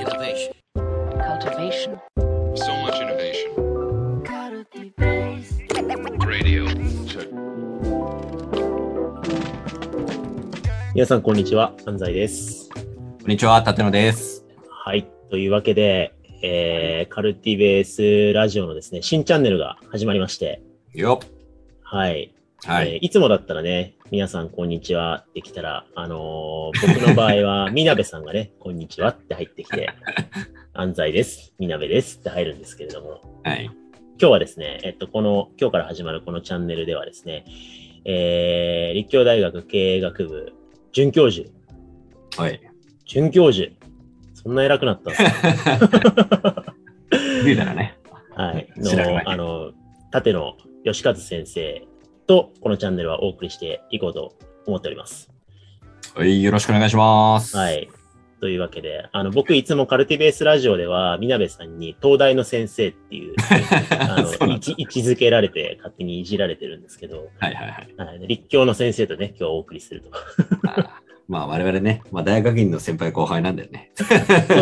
Innovation. cultivation, So much innovation. Radio. 皆さん、こんにちは。安西です。こんにちは、立野です。はい。というわけで、えー、カルティベースラジオのですね、新チャンネルが始まりまして、よっ。はい。はい。えーいつもだったらね、皆さん、こんにちはってきたら、あのー僕の場合は、みなべさんがね、こんにちはって入ってきて、安西です。みなべですって入るんですけれども、はい。今日はですね、えっと、この、今日から始まるこのチャンネルではですね、えー、立教大学経営学部准教授、はい。准教授、そんな偉くなったんですか？ね。はい。の、あの、立野義和先生と、このチャンネルはお送りしていこうと思っております。はい。よろしくお願いします。は。い。というわけで、あの、僕いつもカルティベースラジオでは、みなべさんに東大の先生っていう、あの、位置位置づけられて、勝手にいじられてるんですけど、はいはいはい。はい、立教の先生とね、今日お送りすると。まあ我々ね、まあ大学院の先輩後輩なんだよね。そう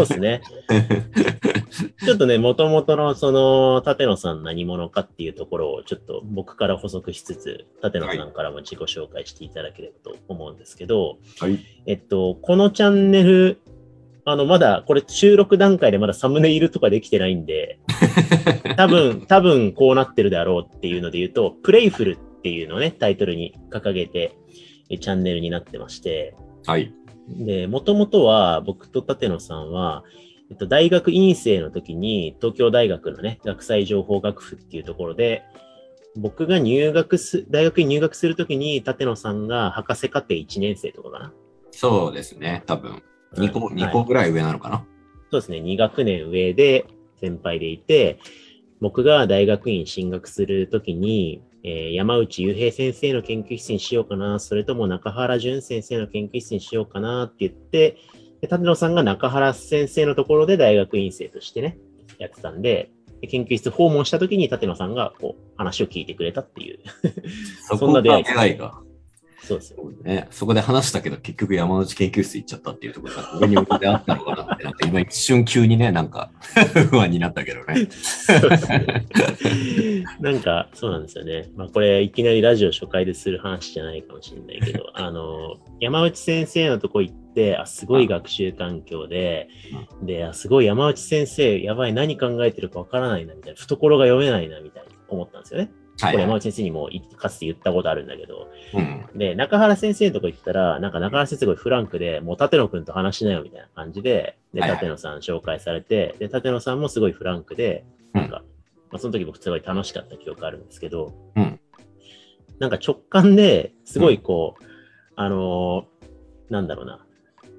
ですね。ちょっとね、もともとのその、立野さん何者かっていうところをちょっと僕から補足しつつ、立野さんからも自己紹介していただければと思うんですけど、はい。えっと、このチャンネル、あの、まだ、これ収録段階でまだサムネイルとかできてないんで、多分、多分こうなってるだろうっていうので言うと、プレイフルっていうのをね、タイトルに掲げて、えチャンネルになってまして、はい。で、もともとは僕と立野さんは、えっと、大学院生の時に東京大学のね、学際情報学部っていうところで、僕が入学す、大学に入学するときに立野さんが博士課程1年生とかかな。そうですね。多分。2個、はい二個ぐらい上なのかな。そうですね、2学年上で先輩でいて、僕が大学院進学するときに、えー山内雄平先生の研究室にしようかな、それとも中原淳先生の研究室にしようかなって言って、で立野さんが中原先生のところで大学院生としてね、やってたんで、で研究室訪問したときに立野さんがこう話を聞いてくれたっていう。そんな出会い出会いが。そうですよ。ね、そこで話したけど、結局山内研究室行っちゃったっていうところが上に向けてあったのかなって、なんか今一瞬急にね、なんか 不安になったけどね。なんか、そうなんですよね。まあ、これ、いきなりラジオ初回でする話じゃないかもしれないけど、あの、山内先生のとこ行って、あ、すごい学習環境で、で、あ、すごい山内先生、やばい、何考えてるかわからないな、みたいな、懐が読めないな、みたいに思ったんですよね。はい、これ山はい。内先生にもいかつて言ったことあるんだけど、うん。で、中原先生のとこ行ったら、なんか中原先生がフランクで、もう立野くんと話しなよみたいな感じで、で、立野さん紹介されて、で、立野さんもすごいフランクで、なんか、まあ、その時僕すごい楽しかった記憶あるんですけど、うん。なんか直感ですごいこう、あのーなんだろうな、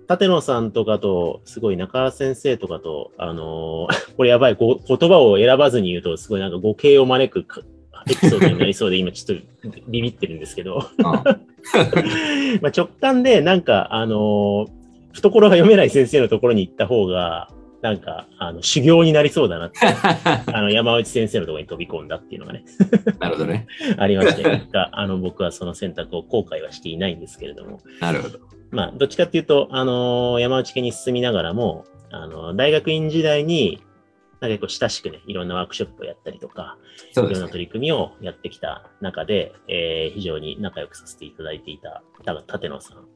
立野さんとかと、すごい中原先生とかと、あのー これやばい、ご言葉を選ばずに言うと、すごいなんか誤解を招くかエピソードになりそうで、今ちょっとビビってるんですけど、あ まあ直感で、なんか、あのー懐が読めない先生のところに行った方が、なんか、あの、修行になりそうだなって、あの、山内先生のところに飛び込んだっていうのがね、なるほどね。ありまして、あの、僕はその選択を後悔はしていないんですけれども、なるほど。まあ、どっちかっていうと、あのー山内家に進みながらも、あの、大学院時代に、なんか結構親しくね、いろんなワークショップをやったりとか、ね。いろんな取り組みをやってきた中で、えー非常に仲良くさせていただいていた、多分、立野さん。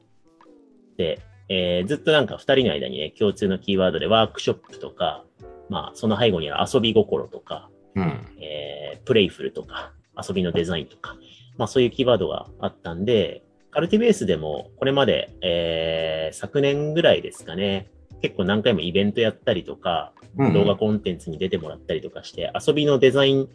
で、えーずっとなんか二人の間にね、共通のキーワードでワークショップとか、まあ、その背後にある遊び心とか、うん。えープレイフルとか、遊びのデザインとか、まあそういうキーワードがあったんで、カルティベースでもこれまで、えー昨年ぐらいですかね、結構何回もイベントやったりとか、うん動画コンテンツに出てもらったりとかして、遊びのデザイン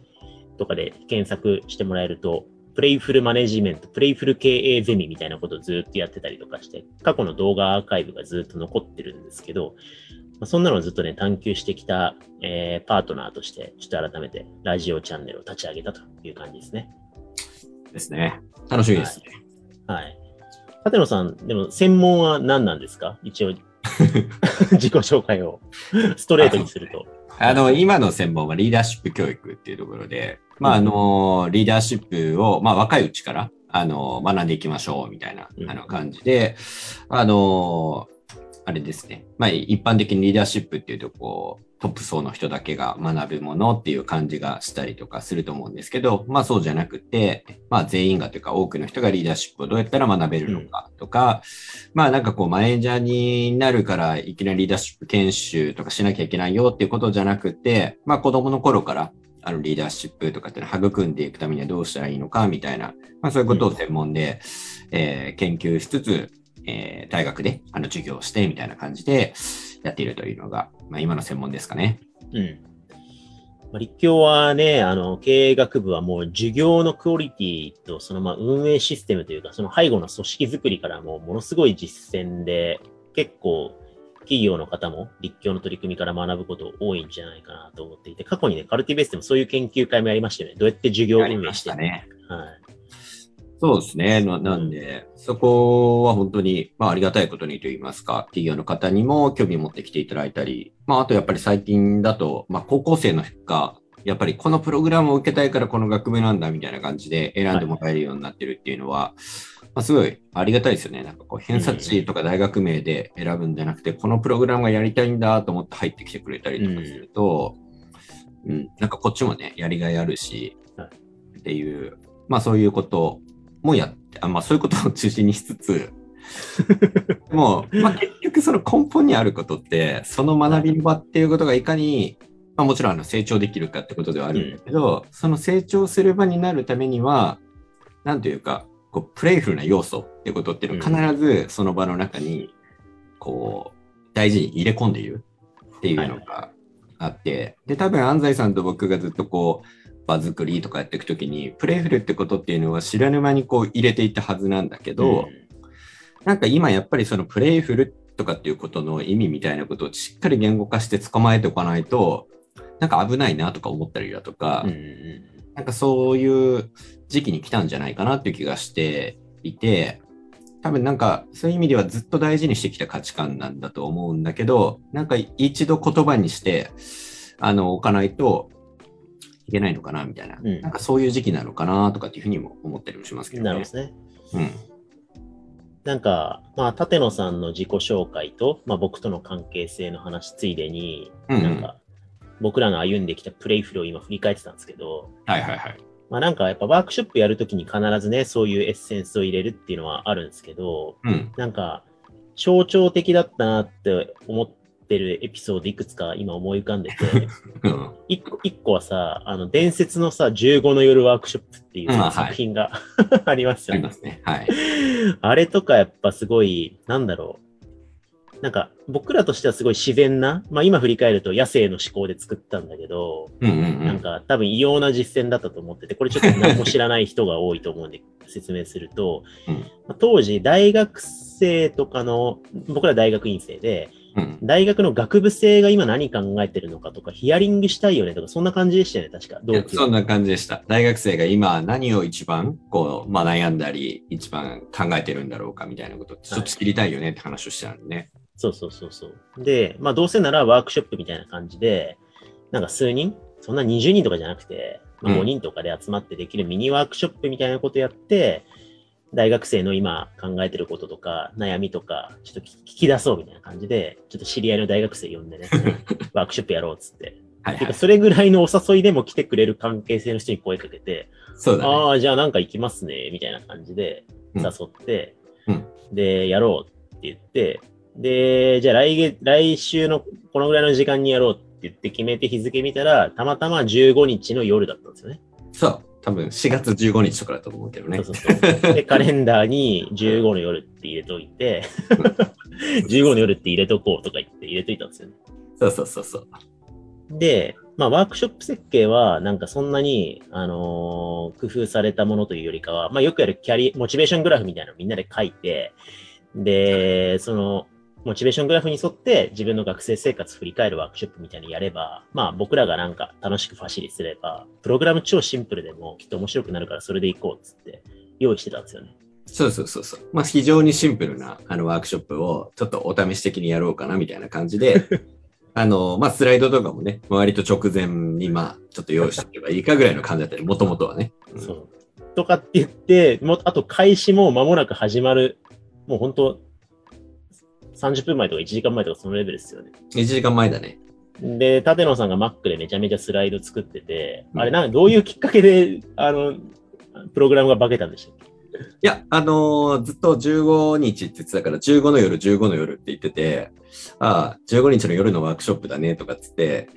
とかで検索してもらえると、プレイフルマネジメント、プレイフル経営ゼミみたいなことをずっとやってたりとかして、過去の動画アーカイブがずっと残ってるんですけど、まあ、そんなのをずっとね、探求してきた、えーパートナーとして、ちょっと改めてラジオチャンネルを立ち上げたという感じですね。ですね。楽しみですね。はい。立野さん、でも専門は何なんですか？一応、自己紹介をストレートにすると。あの、今の専門はリーダーシップ教育っていうところで、まあ、あの、リーダーシップを、まあ、若いうちから、あの、学んでいきましょう、みたいなう、んあの、感じで、あの、あれですね。まあ、一般的にリーダーシップっていうと、こう、トップ層の人だけが学ぶものっていう感じがしたりとかすると思うんですけど、まあそうじゃなくて、まあ全員がというか多くの人がリーダーシップをどうやったら学べるのかとか、まあなんかこうマネージャーになるからいきなりリーダーシップ研修とかしなきゃいけないよっていうことじゃなくて、まあ子供の頃からあのリーダーシップとかっていうのを育んでいくためにはどうしたらいいのかみたいな、まあそういうことを専門で、えー研究しつつ、えー大学であの授業をしてみたいな感じでやっているというのが、まあ今の専門ですかね。うん。まあ、立教はね、あの、経営学部はもう授業のクオリティと、そのまあ運営システムというか、その背後の組織づくりからもものすごい実践で、結構企業の方も立教の取り組みから学ぶこと多いんじゃないかなと思っていて、過去にね、カルティベースでもそういう研究会もやりましたよね。どうやって授業運営してしたね。はい。そうですね。ななんで、そこは本当に、まあ、ありがたいことにと言いますか、企業の方にも興味を持ってきていただいたり、まあ、あとやっぱり最近だと、まあ、高校生のが、やっぱりこのプログラムを受けたいからこの学部なんだみたいな感じで選んでもらえるようになってるっていうのは、まあ、すごいありがたいですよね。なんかこう、偏差値とか大学名で選ぶんじゃなくて、このプログラムがやりたいんだと思って入ってきてくれたりとかすると、うん、なんかこっちもね、やりがいあるし、はい。っていう、まあそういうこともやって、あまあそういうことを中心にしつつ、もう、まあ結局その根本にあることって、その学びの場っていうことがいかに、まあもちろんあの成長できるかってことではあるんだけど、その成長する場になるためには、なんというか、こう、プレイフルな要素ってことっていうのを必ずその場の中に、こう、大事に入れ込んでいるっていうのがあって、で、多分安西さんと僕がずっとこう、場作りとかやっていくときに、プレイフルってことっていうのは知らぬ間にこう入れていったはずなんだけど、なんか今やっぱりそのプレイフルとかっていうことの意味みたいなことをしっかり言語化して捕まえておかないと、なんか危ないなとか思ったりだとか、うんうん。なんかそういう時期に来たんじゃないかなっていう気がしていて、多分なんかそういう意味ではずっと大事にしてきた価値観なんだと思うんだけど、なんか一度言葉にして、あの、置かないといけないのかなみたいな、うんなんかそういう時期なのかなとかっていうふうにも思ったりもしますけうん。どね。なるほどね。うん。なんか、まあ、立野さんの自己紹介と、まあ、僕との関係性の話ついでに、うんうんなんか、僕らの歩んできたプレイフルを今振り返ってたんですけど、はいはいはい。まあなんかやっぱワークショップやるときに必ずね、そういうエッセンスを入れるっていうのはあるんですけど、うん。なんか、象徴的だったなって思ってるエピソードいくつか今思い浮かんでて、うん。一個一個はさ、あの、伝説のさ、15の夜ワークショップっていううんはい作品が ありますよね。ありますね。はい。あれとかやっぱすごい、なんだろう。なんか、僕らとしてはすごい自然な、まあ今振り返ると野生の思考で作ったんだけど、うんうんうん。なんか多分異様な実践だったと思ってて、これちょっと何も知らない人が多いと思うんで説明すると、うんまあ当時大学生とかの、僕ら大学院生で、うん。大学の学部生が今何考えてるのかとか、ヒアリングしたいよねとか、そんな感じでしたよね、確か。同期はそんな感じでした。大学生が今何を一番こう、まあ、悩んだり、一番考えてるんだろうかみたいなこと、ちょっと知りたいよねって話をしてたんでね。そうそうそうそう。で、まあどうせならワークショップみたいな感じで、なんか数人？そんな20人とかじゃなくて、まあ、うん5人とかで集まってできるミニワークショップみたいなことやって、大学生の今考えてることとか、悩みとか、ちょっと聞き出そうみたいな感じで、ちょっと知り合いの大学生呼んでね、ワークショップやろうっつって。はいはいてか、。それぐらいのお誘いでも来てくれる関係性の人に声かけて、そうだね。ああ、じゃあなんか行きますね、みたいな感じでうん誘って、うんで、やろうって言って、で、じゃあ来月、来週のこのぐらいの時間にやろうって言って決めて日付見たら、たまたま15日の夜だったんですよね。そう。多分4月15日とかだと思うけどね。そうそうそう。で、カレンダーに15の夜って入れといて、15の夜って入れとこうとか言って入れといたんですよね。そうそうそうそう。で、まあ、ワークショップ設計は、なんかそんなに、あのー工夫されたものというよりかは、まあ、よくやるキャリ、モチベーショングラフみたいなのをみんなで書いて、で、その、モチベーショングラフに沿って自分の学生生活振り返るワークショップみたいにやれば、まあ僕らがなんか楽しくファシリすれば、プログラム超シンプルでもきっと面白くなるからそれでいこうっつって用意してたんですよね。そうそうそうそう。まあ非常にシンプルなあのワークショップをちょっとお試し的にやろうかなみたいな感じで、あの、まあスライドとかもね、割と直前にまあちょっと用意しておけばいいかぐらいの感じだったり、もともとはね。うんそう。とかって言って、もうあと開始も間もなく始まる、もう本当30分前とか1時間前とかそのレベルですよね。1時間前だね。で、立野さんが Mac でめちゃめちゃスライド作ってて、うんあれなんどういうきっかけで、あの、プログラムが化けたんでしたっけ？いや、あのーずっと15日って言ってたから、15の夜、15の夜って言ってて、ああ、15日の夜のワークショップだねとかっつって、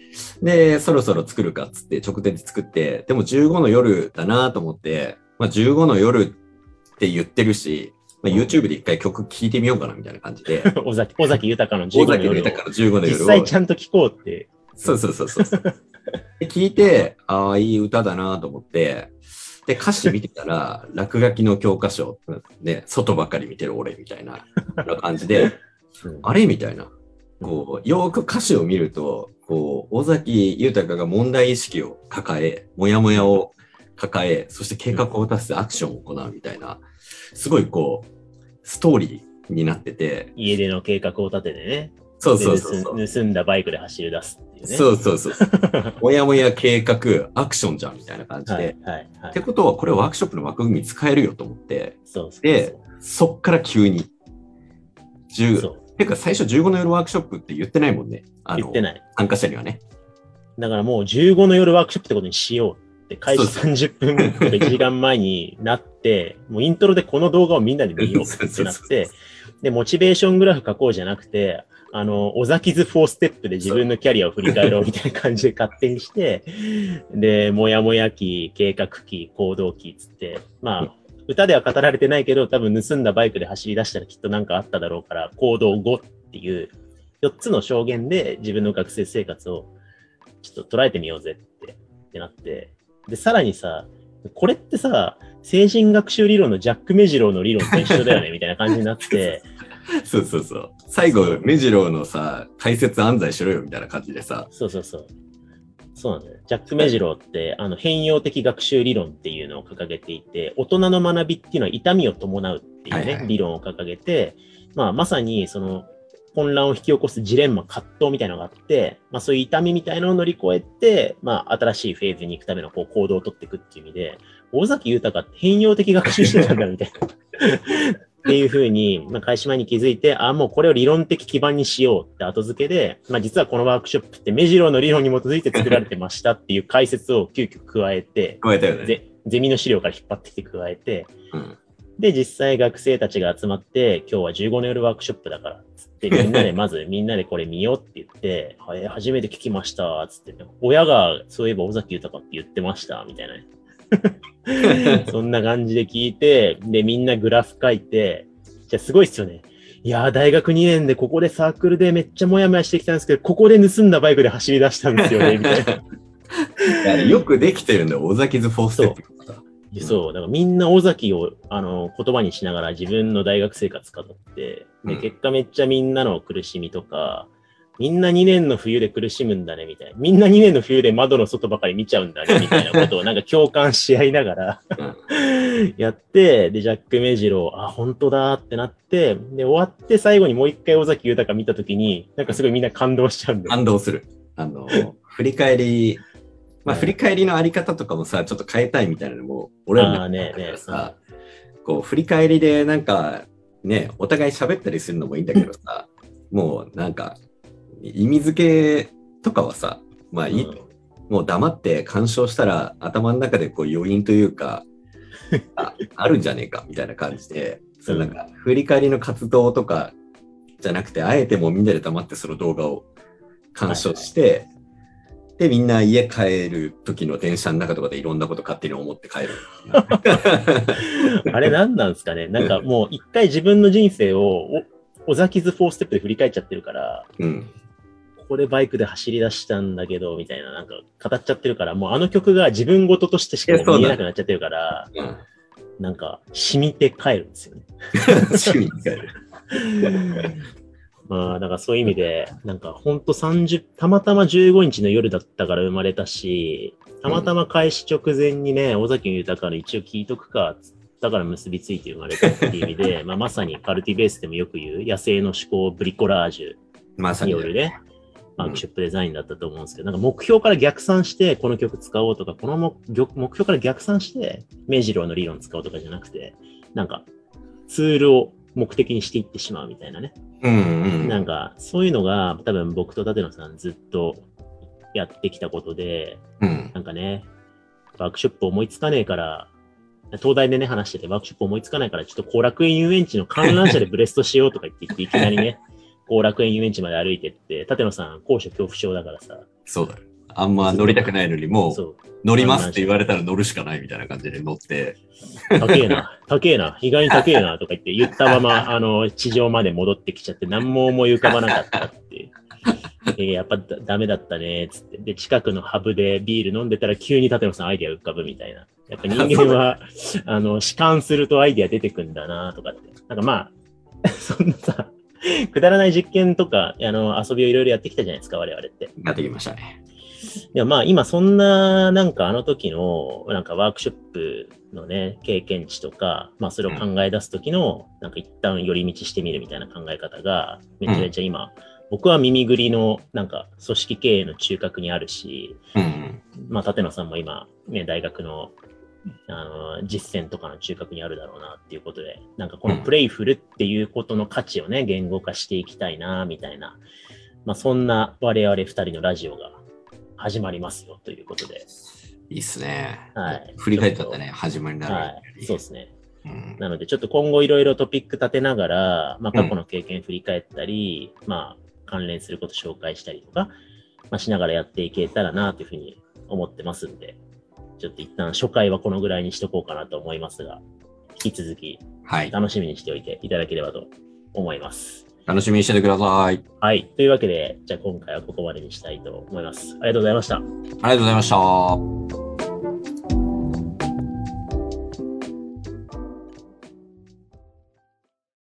で、そろそろ作るかっつって直前で作って、でも15の夜だなと思って、まあ15の夜って言ってるし、まあ、YouTube で一回曲聴いてみようかなみたいな感じで、尾崎尾崎豊の大15の夜を。崎の豊の15の実夜を。際ちゃんと聞こうって。そうそうそうそう。で聞いて、ああ、いい歌だなと思って、で、歌詞見てたら、落書きの教科書、ね、外ばっかり見てる俺みたいな感じで、う。んあれみたいな。こう、よーく歌詞を見ると、こう、尾崎豊が問題意識を抱え、もやもやを抱え、そして計画を立ててアクションを行うみたいな、すごいこう、ストーリーになってて、家での計画を立ててね。そうそうそう盗んだバイクで走り出すっていうね。そうそうそう。もやもや計画、アクションじゃんみたいな感じで。はいはいはいって。ことは、これワークショップの枠組み使えるよと思って、そうそうでそっから急に、そう。10、そうてか最初15の夜ワークショップって言ってないもんね。あの言ってない。参加者にはね。だからもう15の夜ワークショップってことにしようって、開始そう30分とか1時間前になって、もうイントロでこの動画をみんなで見ようってなって、で、モチベーショングラフ書こうじゃなくて、あの、小崎図4ステップで自分のキャリアを振り返ろうみたいな感じで勝手にして、で、もやもや期、計画期、行動期つって、まあ、歌では語られてないけど、多分盗んだバイクで走り出したらきっとなんかあっただろうから、行動後っていう4つの証言で自分の学生生活をちょっと捉えてみようぜってってなって、で、さらにさ、これってさ、精神学習理論のジャック・メジローの理論と一緒だよね、みたいな感じになって、そうそうそう。最後、目白のさ、解説安西しろよみたいな感じでさ。そうそうそう。そうなんだよ。ジャック・メジローって、あの、変容的学習理論っていうのを掲げていて、大人の学びっていうのは痛みを伴うっていうね、はいはい理論を掲げて、まあ、まさに、その、混乱を引き起こすジレンマ、葛藤みたいなのがあって、まあそういう痛みみたいなのを乗り越えて、まあ新しいフェーズに行くためのこう行動を取っていくっていう意味で、大崎豊って変容的学習してたんだみたいな。っていうふうに、まあ、開始前に気づいて、あ、もうこれを理論的基盤にしようって後付けで、まあ実はこのワークショップって目白の理論に基づいて作られてましたっていう解説を急遽加えて、加えたよね。ゼゼミの資料から引っ張ってきて加えて、うん。で、実際学生たちが集まって、今日は15の夜ワークショップだから、つって、みんなで、まずみんなでこれ見ようって言って、はい、初めて聞きました、つって、親がそういえば尾崎豊って言ってました、みたいなね。そんな感じで聞いて、で、みんなグラフ書いて、じゃあすごいっすよね。いやー、大学2年でここでサークルでめっちゃモヤモヤしてきたんですけど、ここで盗んだバイクで走り出したんですよね、みたいな。よくできてるんだよ、尾崎図フォーステップ。でそう、だからみんな尾崎をあの言葉にしながら自分の大学生活語って、でうん結果めっちゃみんなの苦しみとか、みんな2年の冬で苦しむんだね、みたいな。みんな2年の冬で窓の外ばかり見ちゃうんだね、みたいなことをなんか共感し合いながら やって、で、ジャック・メジロー、あ、本当だってなって、で、終わって最後にもう一回尾崎豊見たときに、なんかすごいみんな感動しちゃうんだよ。感動する。あの、振り返り、まあ、振り返りのあり方とかもさ、ちょっと変えたいみたいなのも、俺はあーねだからさ、こう、振り返りでなんか、ね、お互い喋ったりするのもいいんだけどさ、もうなんか、意味付けとかはさ、まあいいと。もう黙って干渉したら頭の中でこう余韻というか、ああるんじゃねえかみたいな感じで、そのなんか振り返りの活動とかじゃなくて、あえてもうみんなで黙ってその動画を鑑賞して、で、みんな家帰る時の電車の中とかでいろんなこと勝手に思って帰る。あれ何なんですかねなんかもう一回自分の人生をお尾崎図4ステップで振り返っちゃってるから、うん。ここでバイクで走り出したんだけど、みたいな、なんか語っちゃってるから、もうあの曲が自分事としてしか見えなくなっちゃってるから、うん。なんか染みて帰るんですよね。趣味に帰る。まあ、だからそういう意味で、なんかほんと30、たまたま15日の夜だったから生まれたし、たまたま開始直前にね、尾崎豊から一応聞いとくか、つったから結びついて生まれたっていう意味で、まあまさにカルティベースでもよく言う野生の思考ブリコラージュ。まさに。よるね、ワークショップデザインだったと思うんですけど、なんか目標から逆算してこの曲使おうとか、この目目標から逆算して目白の理論使おうとかじゃなくて、なんかツールを目的にしていってしまうみたいなね。うんうん。なんか、そういうのが多分僕と立野さんずっとやってきたことで、うん。なんかね、ワークショップ思いつかねえから、東大でね、話してて、ワークショップ思いつかないから、ちょっと後楽園遊園地の観覧車でブレストしようとか言って言って、いきなりね、後楽園遊園地まで歩いてって、立野さん、高所恐怖症だからさ、そうだよ。あんま乗りたくないのに、もう乗りますって言われたら乗るしかないみたいな感じで乗って。高えな、高えな、意外に高えな とか言って言ったまま、あの、地上まで戻ってきちゃって、何も思い浮かばなかったって。えーやっぱだダメだったね、つって。で、近くのハブでビール飲んでたら急に立野さんアイデア浮かぶみたいな。やっぱ人間は、あの、弛緩するとアイデア出てくんだなとかって。なんかまあ、そんなさ、くだらない実験とか、あの、遊びをいろいろやってきたじゃないですか、我々って。やってきましたね。いや、まあ今そんな、なんかあの時の、なんかワークショップのね、経験値とか、まあそれを考え出す時の、なんか一旦寄り道してみるみたいな考え方が、めちゃめちゃ今、僕は耳ぐりの、なんか組織経営の中核にあるし、うん。まあ立野さんも今、ね、大学の、あの、実践とかの中核にあるだろうなっていうことで、なんかこのプレイフルっていうことの価値をね、言語化していきたいな、みたいな、まあそんな我々二人のラジオが始まりますよということで、いいっすね。はい振り返ったね、始まりなはる。い、そうですね。うん。なのでちょっと今後いろいろトピック立てながら、まあ過去の経験振り返ったり、まあ関連すること紹介したりとか、まあしながらやっていけたらなというふうに思ってますんで、ちょっと一旦初回はこのぐらいにしとこうかなと思いますが、引き続きはい。楽しみにしておいていただければと思います。楽しみにしててください。はい。というわけで、じゃあ今回はここまでにしたいと思います。ありがとうございました。ありがとうございました。